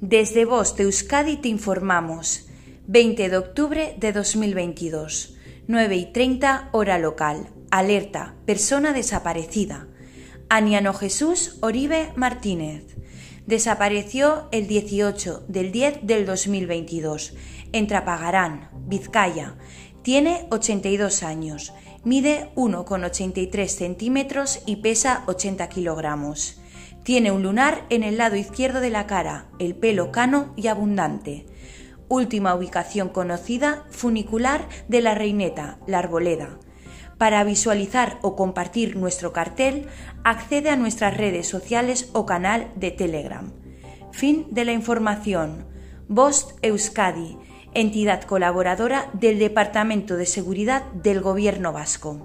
Desde Voz de Euskadi te informamos. 20 de octubre de 2022, 9 y 30 hora local. Alerta, persona desaparecida. Aniano Jesús Oribe Martínez. Desapareció el 18 del 10 del 2022 en Trapagarán, Vizcaya. Tiene 82 años, mide 1,83 centímetros y pesa 80 kilogramos. Tiene un lunar en el lado izquierdo de la cara, el pelo cano y abundante. Última ubicación conocida, funicular de la Reineta, la Arboleda. Para visualizar o compartir nuestro cartel, accede a nuestras redes sociales o canal de Telegram. Fin de la información. Bost Euskadi, entidad colaboradora del Departamento de Seguridad del Gobierno Vasco.